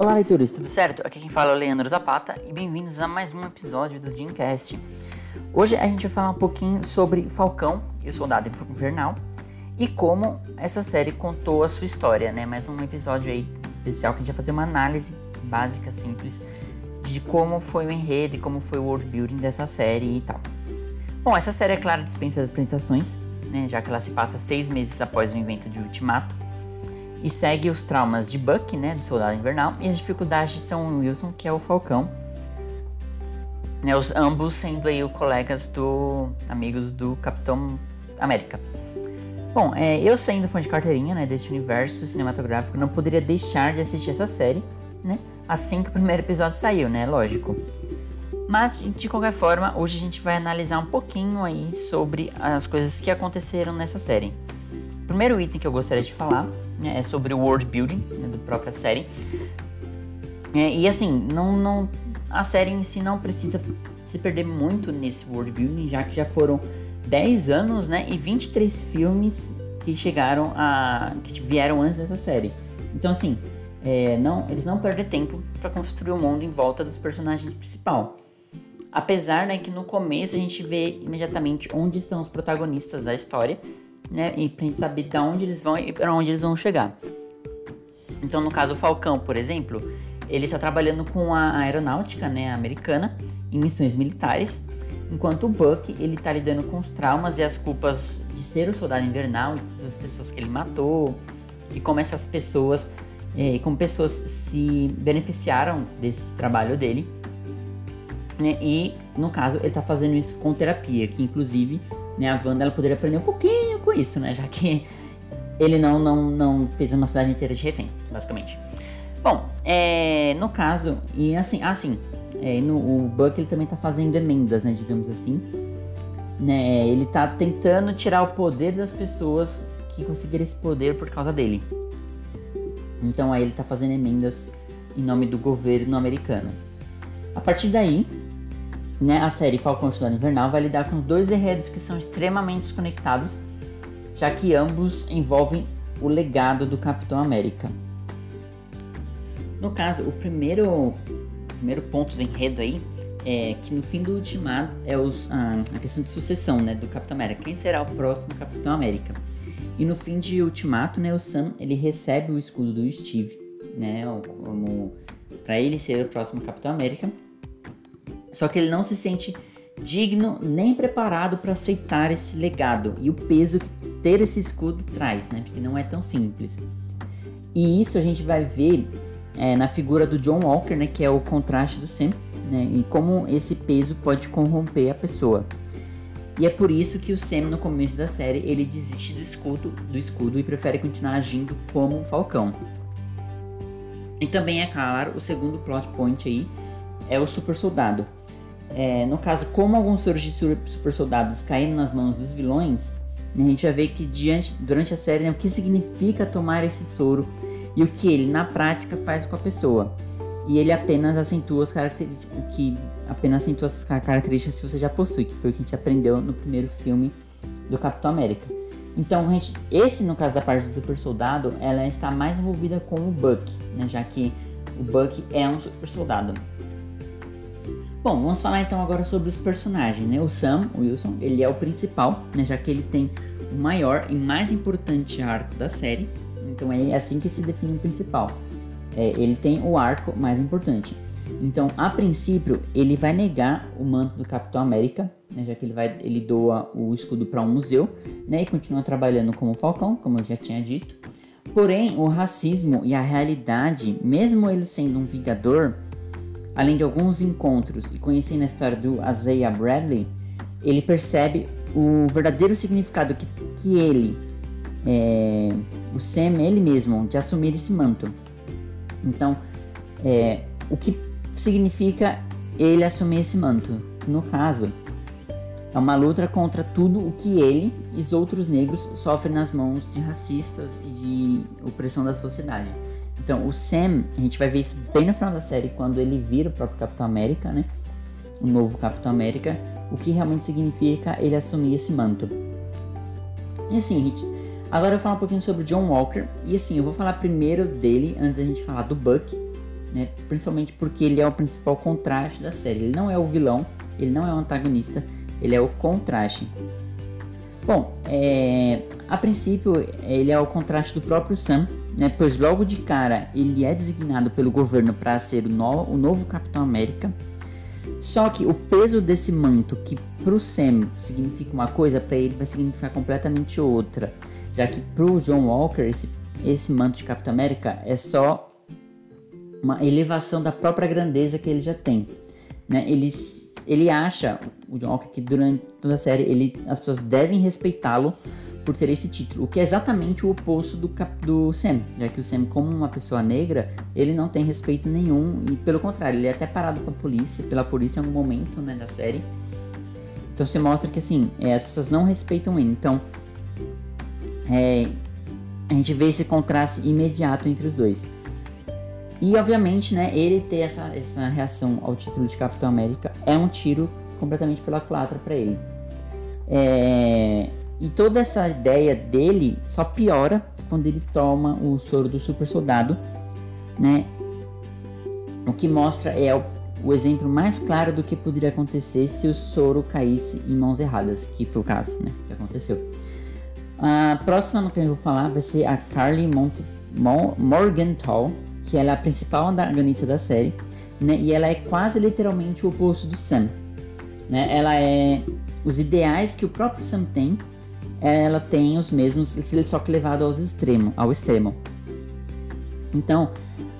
Olá, leitores, tudo certo? Aqui quem fala é o Leandro Zapata e bem-vindos a mais um episódio do Dreamcast. Hoje a gente vai falar um pouquinho sobre Falcão e o Soldado Invernal e como essa série contou a sua história, né? Mais um episódio aí especial que a gente vai fazer uma análise básica, simples, de como foi o enredo e como foi o world building dessa série e tal. Bom, essa série é claro dispensa das apresentações, né? Já que ela se passa seis meses após o evento de Ultimato e segue os traumas de Buck, né, do Soldado Invernal, e as dificuldades de Sam Wilson, que é o Falcão. Né, os ambos sendo aí os colegas do amigos do Capitão América. Bom, é, eu sendo fã de carteirinha, né, desse universo cinematográfico, não poderia deixar de assistir essa série, né, assim que o primeiro episódio saiu, né, lógico. Mas de qualquer forma, hoje a gente vai analisar um pouquinho aí sobre as coisas que aconteceram nessa série primeiro item que eu gostaria de falar né, é sobre o world building né, da própria série. É, e assim, não, não, a série em si não precisa se perder muito nesse world building, já que já foram 10 anos né, e 23 filmes que chegaram a. que vieram antes dessa série. Então assim, é, não, eles não perdem tempo para construir o um mundo em volta dos personagens principal. Apesar né, que no começo a gente vê imediatamente onde estão os protagonistas da história né? E pra gente saber de onde eles vão e para onde eles vão chegar. Então, no caso, o Falcão, por exemplo, ele está trabalhando com a aeronáutica, né, americana, em missões militares, enquanto o Buck, ele está lidando com os traumas e as culpas de ser o soldado invernal e todas as pessoas que ele matou, e como essas pessoas, é, como pessoas se beneficiaram desse trabalho dele. Né, e, no caso, ele está fazendo isso com terapia, que inclusive né, a Wanda ela poderia aprender um pouquinho com isso, né? Já que ele não, não, não fez uma cidade inteira de refém, basicamente. Bom, é, no caso, e assim, assim é, no, o Buck ele também tá fazendo emendas, né, digamos assim. Né, ele tá tentando tirar o poder das pessoas que conseguiram esse poder por causa dele. Então aí ele tá fazendo emendas em nome do governo americano. A partir daí, né, a série Falcão Soldado Invernal vai lidar com dois enredos que são extremamente desconectados, já que ambos envolvem o legado do Capitão América. No caso, o primeiro, primeiro ponto do enredo aí é que no fim do Ultimato é os, ah, a questão de sucessão né, do Capitão América. Quem será o próximo Capitão América? E no fim de Ultimato, né, o Sam ele recebe o escudo do Steve, né, como para ele ser o próximo Capitão América. Só que ele não se sente digno nem preparado para aceitar esse legado e o peso que ter esse escudo traz, né? Porque não é tão simples. E isso a gente vai ver é, na figura do John Walker, né? Que é o contraste do Sam, né? E como esse peso pode corromper a pessoa. E é por isso que o Sam no começo da série ele desiste do escudo, do escudo e prefere continuar agindo como um Falcão. E também é claro o segundo plot point aí é o super soldado é, no caso, como alguns de super soldados caíram nas mãos dos vilões, a gente vai ver que diante, durante a série né, o que significa tomar esse soro e o que ele na prática faz com a pessoa. E ele apenas acentua as características, que apenas acentua as características que você já possui, que foi o que a gente aprendeu no primeiro filme do Capitão América. Então, gente, esse no caso da parte do super soldado, ela está mais envolvida com o Buck, né, já que o Buck é um super soldado. Bom, vamos falar então agora sobre os personagens, né? O Sam Wilson, ele é o principal, né? Já que ele tem o maior e mais importante arco da série. Então é assim que se define o principal. É, ele tem o arco mais importante. Então, a princípio, ele vai negar o manto do Capitão América, né? Já que ele vai, ele doa o escudo para um museu, né? E continua trabalhando como Falcão, como eu já tinha dito. Porém, o racismo e a realidade, mesmo ele sendo um Vingador, Além de alguns encontros e conhecendo a história do Isaiah Bradley, ele percebe o verdadeiro significado que, que ele, é, o Sam, ele mesmo, de assumir esse manto. Então, é, o que significa ele assumir esse manto? No caso, é uma luta contra tudo o que ele e os outros negros sofrem nas mãos de racistas e de opressão da sociedade. Então, o Sam, a gente vai ver isso bem no final da série, quando ele vira o próprio Capitão América, né? O novo Capitão América, o que realmente significa ele assumir esse manto. E assim, gente, agora eu vou falar um pouquinho sobre o John Walker. E assim, eu vou falar primeiro dele, antes da gente falar do Buck, né? Principalmente porque ele é o principal contraste da série. Ele não é o vilão, ele não é o antagonista, ele é o contraste. Bom, é, a princípio ele é o contraste do próprio Sam, né? Pois logo de cara ele é designado pelo governo para ser o, no, o novo Capitão América. Só que o peso desse manto, que para o Sam significa uma coisa, para ele vai significar completamente outra. Já que para o John Walker esse, esse manto de Capitão América é só uma elevação da própria grandeza que ele já tem. Né? Ele, ele acha, o John Walker, que durante toda a série ele, as pessoas devem respeitá-lo por ter esse título, o que é exatamente o oposto do, do Sam, já que o Sam, como uma pessoa negra, ele não tem respeito nenhum e pelo contrário, ele é até parado pela polícia, pela polícia em algum momento né, da série. Então você mostra que assim, é, as pessoas não respeitam ele. Então é, a gente vê esse contraste imediato entre os dois. E obviamente, né, ele ter essa, essa reação ao título de Capitão América é um tiro completamente pela culatra para ele. É, e toda essa ideia dele só piora quando ele toma o soro do super soldado, né? O que mostra é o, o exemplo mais claro do que poderia acontecer se o soro caísse em mãos erradas, que foi o caso, né? Que aconteceu. A próxima no que eu vou falar vai ser a Carly Mont Morgenthau, que ela é a principal antagonista da série, né? E ela é quase literalmente o oposto do Sam, né? Ela é os ideais que o próprio Sam tem, ela tem os mesmos, só que levado aos extremo, ao extremo. Então,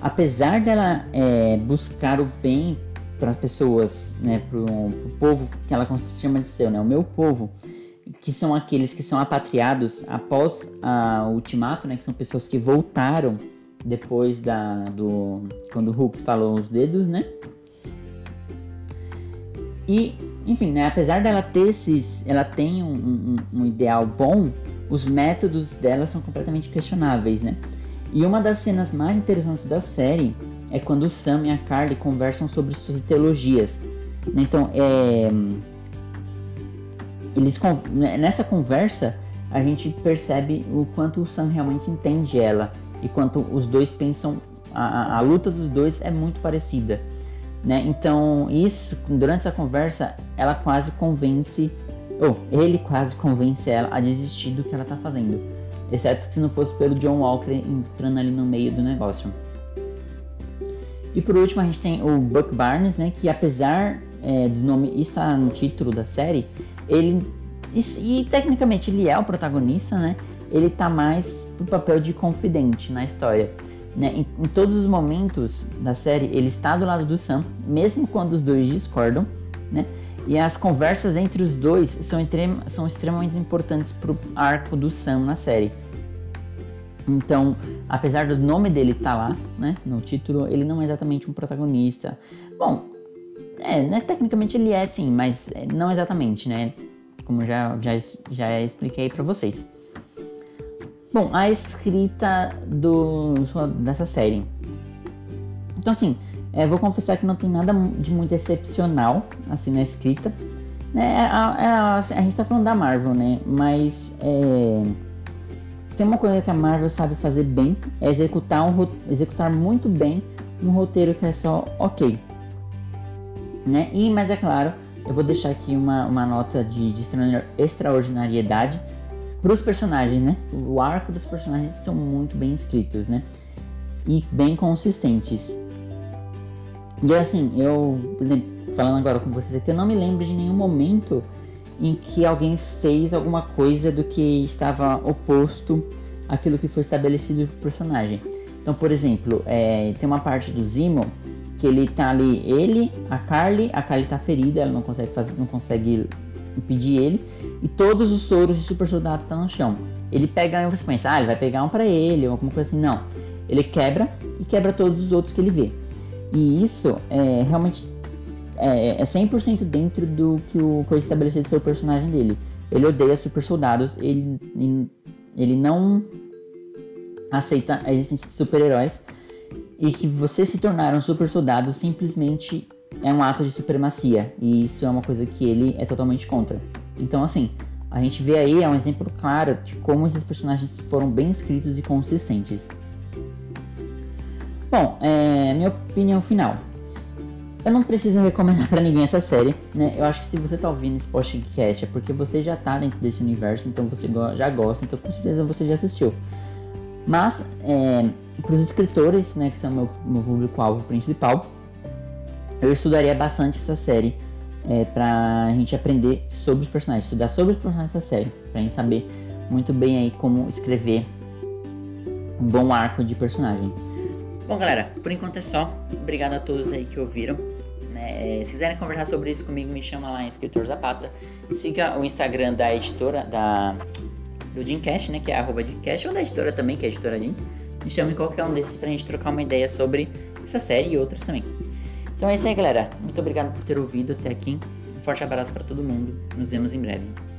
apesar dela é, buscar o bem para as pessoas, né, para o povo que ela chama de seu, né, o meu povo, que são aqueles que são apatriados após a, o ultimato, né, que são pessoas que voltaram depois da do quando o Hulk falou os dedos, né? E, enfim, né, apesar dela ter esses, ela tem um, um, um ideal bom, os métodos dela são completamente questionáveis, né? E uma das cenas mais interessantes da série é quando o Sam e a Carly conversam sobre suas teologias. Então, é, eles né, nessa conversa a gente percebe o quanto o Sam realmente entende ela e quanto os dois pensam a, a luta dos dois é muito parecida, né? Então isso durante essa conversa ela quase convence ou ele quase convence ela a desistir do que ela tá fazendo, exceto se não fosse pelo John Walker entrando ali no meio do negócio. E por último a gente tem o Buck Barnes, né? Que apesar é, do nome estar no título da série, ele e, e, tecnicamente ele é o protagonista, né? Ele tá mais no papel de confidente na história. Né? Em, em, todos os momentos da série, ele está do lado do Sam, mesmo quando os dois discordam, né? E as conversas entre os dois são, são extremamente importantes pro arco do Sam na série. Então, apesar do nome dele estar tá lá, né, no título, ele não é exatamente um protagonista. Bom, é, né, tecnicamente ele é sim, mas é, não exatamente, né? Como já, já, já expliquei para vocês. Bom, a escrita do, dessa série. Então, assim, é, vou confessar que não tem nada de muito excepcional, assim, na escrita. É, a, a, a, a gente tá falando da Marvel, né? Mas, é, tem uma coisa que a Marvel sabe fazer bem, é executar, um, executar muito bem um roteiro que é só ok né? E, mas é claro, eu vou deixar aqui uma, uma nota de, de extraordinariedade para os personagens, né? O arco dos personagens são muito bem escritos, né? E bem consistentes. E assim, eu falando agora com vocês aqui, eu não me lembro de nenhum momento em que alguém fez alguma coisa do que estava oposto àquilo que foi estabelecido pro personagem. Então, por exemplo, é, tem uma parte do Zimo que ele tá ali, ele, a Carly, a Carly tá ferida, ela não consegue fazer, não consegue impedir ele, e todos os soros de super soldado estão no chão. Ele pega e você pensa, ah, ele vai pegar um para ele, ou alguma coisa assim, não. Ele quebra e quebra todos os outros que ele vê. E isso é realmente é, é 100% dentro do que o, foi estabelecido o personagem dele. Ele odeia super soldados, ele, ele não aceita a existência de super-heróis, e que você se tornar um super soldado simplesmente é um ato de supremacia e isso é uma coisa que ele é totalmente contra. Então, assim, a gente vê aí é um exemplo claro de como esses personagens foram bem escritos e consistentes. Bom, é, minha opinião final. Eu não preciso recomendar para ninguém essa série, né? Eu acho que se você tá ouvindo esse podcast é porque você já tá dentro desse universo, então você já gosta, então com certeza você já assistiu. Mas, é, para os escritores, né, que são meu, meu público-alvo principal, eu estudaria bastante essa série é, pra gente aprender sobre os personagens, estudar sobre os personagens dessa série, pra gente saber muito bem aí como escrever um bom arco de personagem. Bom, galera, por enquanto é só. Obrigado a todos aí que ouviram. Né? Se quiserem conversar sobre isso comigo, me chama lá em Escritor Zapata. Siga o Instagram da editora, da, do Jimcast, né? Que é arroba ou da editora também, que é a editora. Me chama em qualquer um desses pra gente trocar uma ideia sobre essa série e outras também. Então é isso aí, galera. Muito obrigado por ter ouvido até aqui. Um forte abraço para todo mundo. Nos vemos em breve.